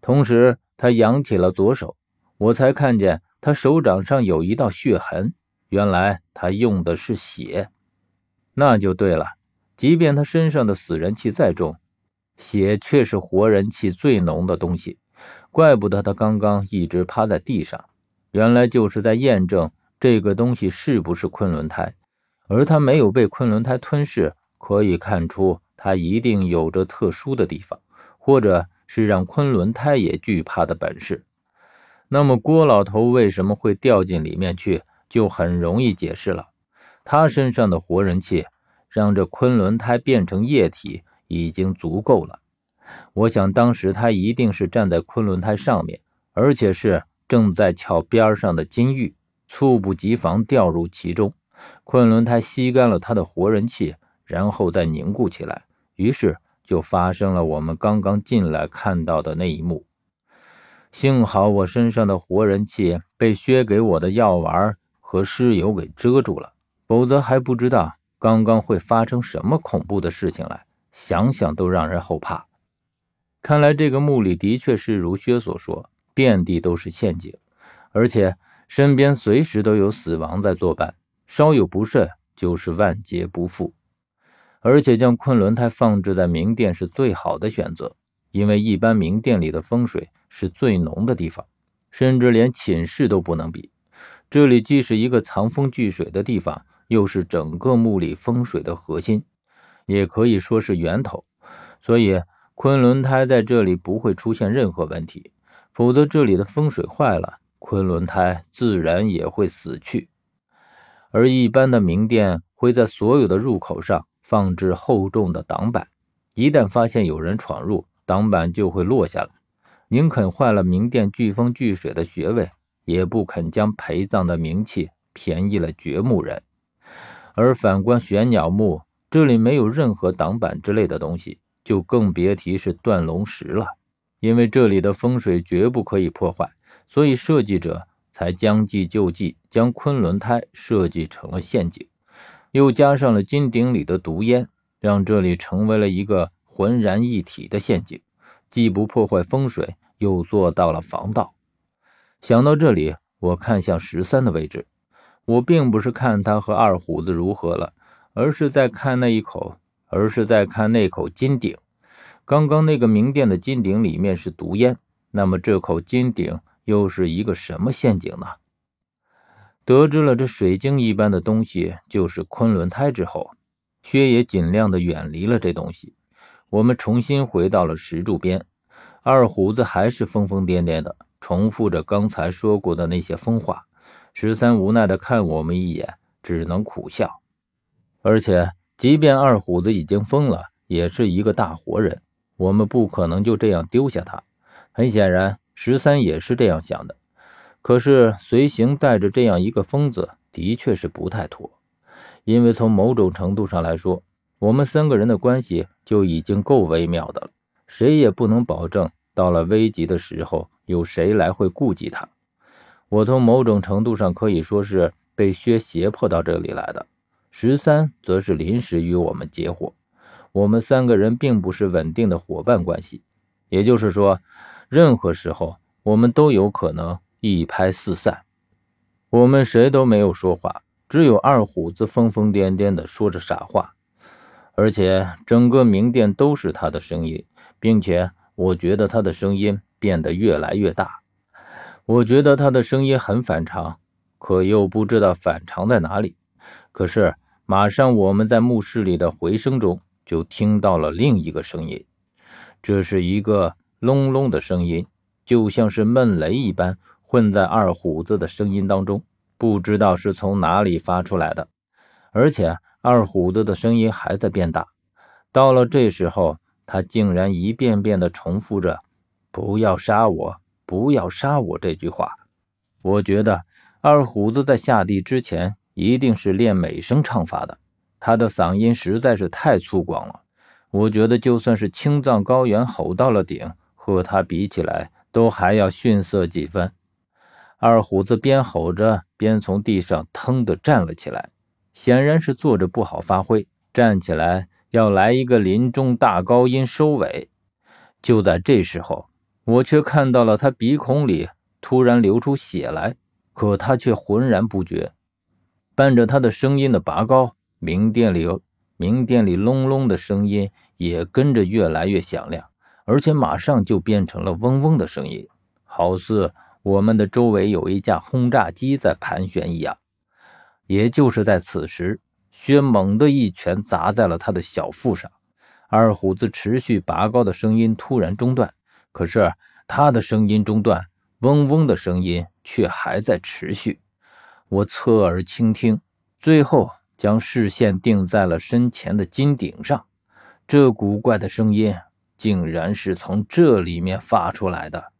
同时他扬起了左手，我才看见他手掌上有一道血痕，原来他用的是血。那就对了，即便他身上的死人气再重，血却是活人气最浓的东西。怪不得他刚刚一直趴在地上，原来就是在验证这个东西是不是昆仑胎。而他没有被昆仑胎吞噬，可以看出他一定有着特殊的地方，或者是让昆仑胎也惧怕的本事。那么郭老头为什么会掉进里面去，就很容易解释了。他身上的活人气，让这昆仑胎变成液体已经足够了。我想当时他一定是站在昆仑胎上面，而且是正在撬边上的金玉，猝不及防掉入其中。昆仑胎吸干了他的活人气，然后再凝固起来，于是就发生了我们刚刚进来看到的那一幕。幸好我身上的活人气被薛给我的药丸和尸油给遮住了，否则还不知道刚刚会发生什么恐怖的事情来，想想都让人后怕。看来这个墓里的确是如薛所说，遍地都是陷阱，而且身边随时都有死亡在作伴。稍有不慎，就是万劫不复。而且将昆仑胎放置在明殿是最好的选择，因为一般明殿里的风水是最浓的地方，甚至连寝室都不能比。这里既是一个藏风聚水的地方，又是整个墓里风水的核心，也可以说是源头。所以昆仑胎在这里不会出现任何问题，否则这里的风水坏了，昆仑胎自然也会死去。而一般的明殿会在所有的入口上放置厚重的挡板，一旦发现有人闯入，挡板就会落下来。宁肯坏了明殿聚风聚水的穴位，也不肯将陪葬的名器便宜了掘墓人。而反观玄鸟墓，这里没有任何挡板之类的东西，就更别提是断龙石了。因为这里的风水绝不可以破坏，所以设计者。才将计就计，将昆仑胎设计成了陷阱，又加上了金鼎里的毒烟，让这里成为了一个浑然一体的陷阱，既不破坏风水，又做到了防盗。想到这里，我看向十三的位置，我并不是看他和二虎子如何了，而是在看那一口，而是在看那口金鼎。刚刚那个明殿的金鼎里面是毒烟，那么这口金鼎。又是一个什么陷阱呢？得知了这水晶一般的东西就是昆仑胎之后，薛也尽量的远离了这东西。我们重新回到了石柱边，二虎子还是疯疯癫癫的重复着刚才说过的那些疯话。十三无奈的看我们一眼，只能苦笑。而且，即便二虎子已经疯了，也是一个大活人，我们不可能就这样丢下他。很显然。十三也是这样想的，可是随行带着这样一个疯子，的确是不太妥。因为从某种程度上来说，我们三个人的关系就已经够微妙的了，谁也不能保证到了危急的时候，有谁来会顾及他。我从某种程度上可以说是被薛胁迫到这里来的，十三则是临时与我们结伙。我们三个人并不是稳定的伙伴关系，也就是说。任何时候，我们都有可能一拍四散。我们谁都没有说话，只有二虎子疯疯癫癫地说着傻话，而且整个明殿都是他的声音，并且我觉得他的声音变得越来越大。我觉得他的声音很反常，可又不知道反常在哪里。可是马上我们在墓室里的回声中就听到了另一个声音，这是一个。隆隆的声音，就像是闷雷一般，混在二虎子的声音当中，不知道是从哪里发出来的。而且二虎子的声音还在变大，到了这时候，他竟然一遍遍地重复着“不要杀我，不要杀我”这句话。我觉得二虎子在下地之前一定是练美声唱法的，他的嗓音实在是太粗犷了。我觉得就算是青藏高原吼到了顶。和他比起来，都还要逊色几分。二虎子边吼着，边从地上腾地站了起来，显然是坐着不好发挥，站起来要来一个林中大高音收尾。就在这时候，我却看到了他鼻孔里突然流出血来，可他却浑然不觉。伴着他的声音的拔高，明殿里明殿里隆隆的声音也跟着越来越响亮，而且马上就变成了嗡嗡的声音，好似我们的周围有一架轰炸机在盘旋一样。也就是在此时，薛猛地一拳砸在了他的小腹上，二虎子持续拔高的声音突然中断。可是他的声音中断，嗡嗡的声音却还在持续。我侧耳倾听，最后将视线定在了身前的金顶上。这古怪的声音竟然是从这里面发出来的。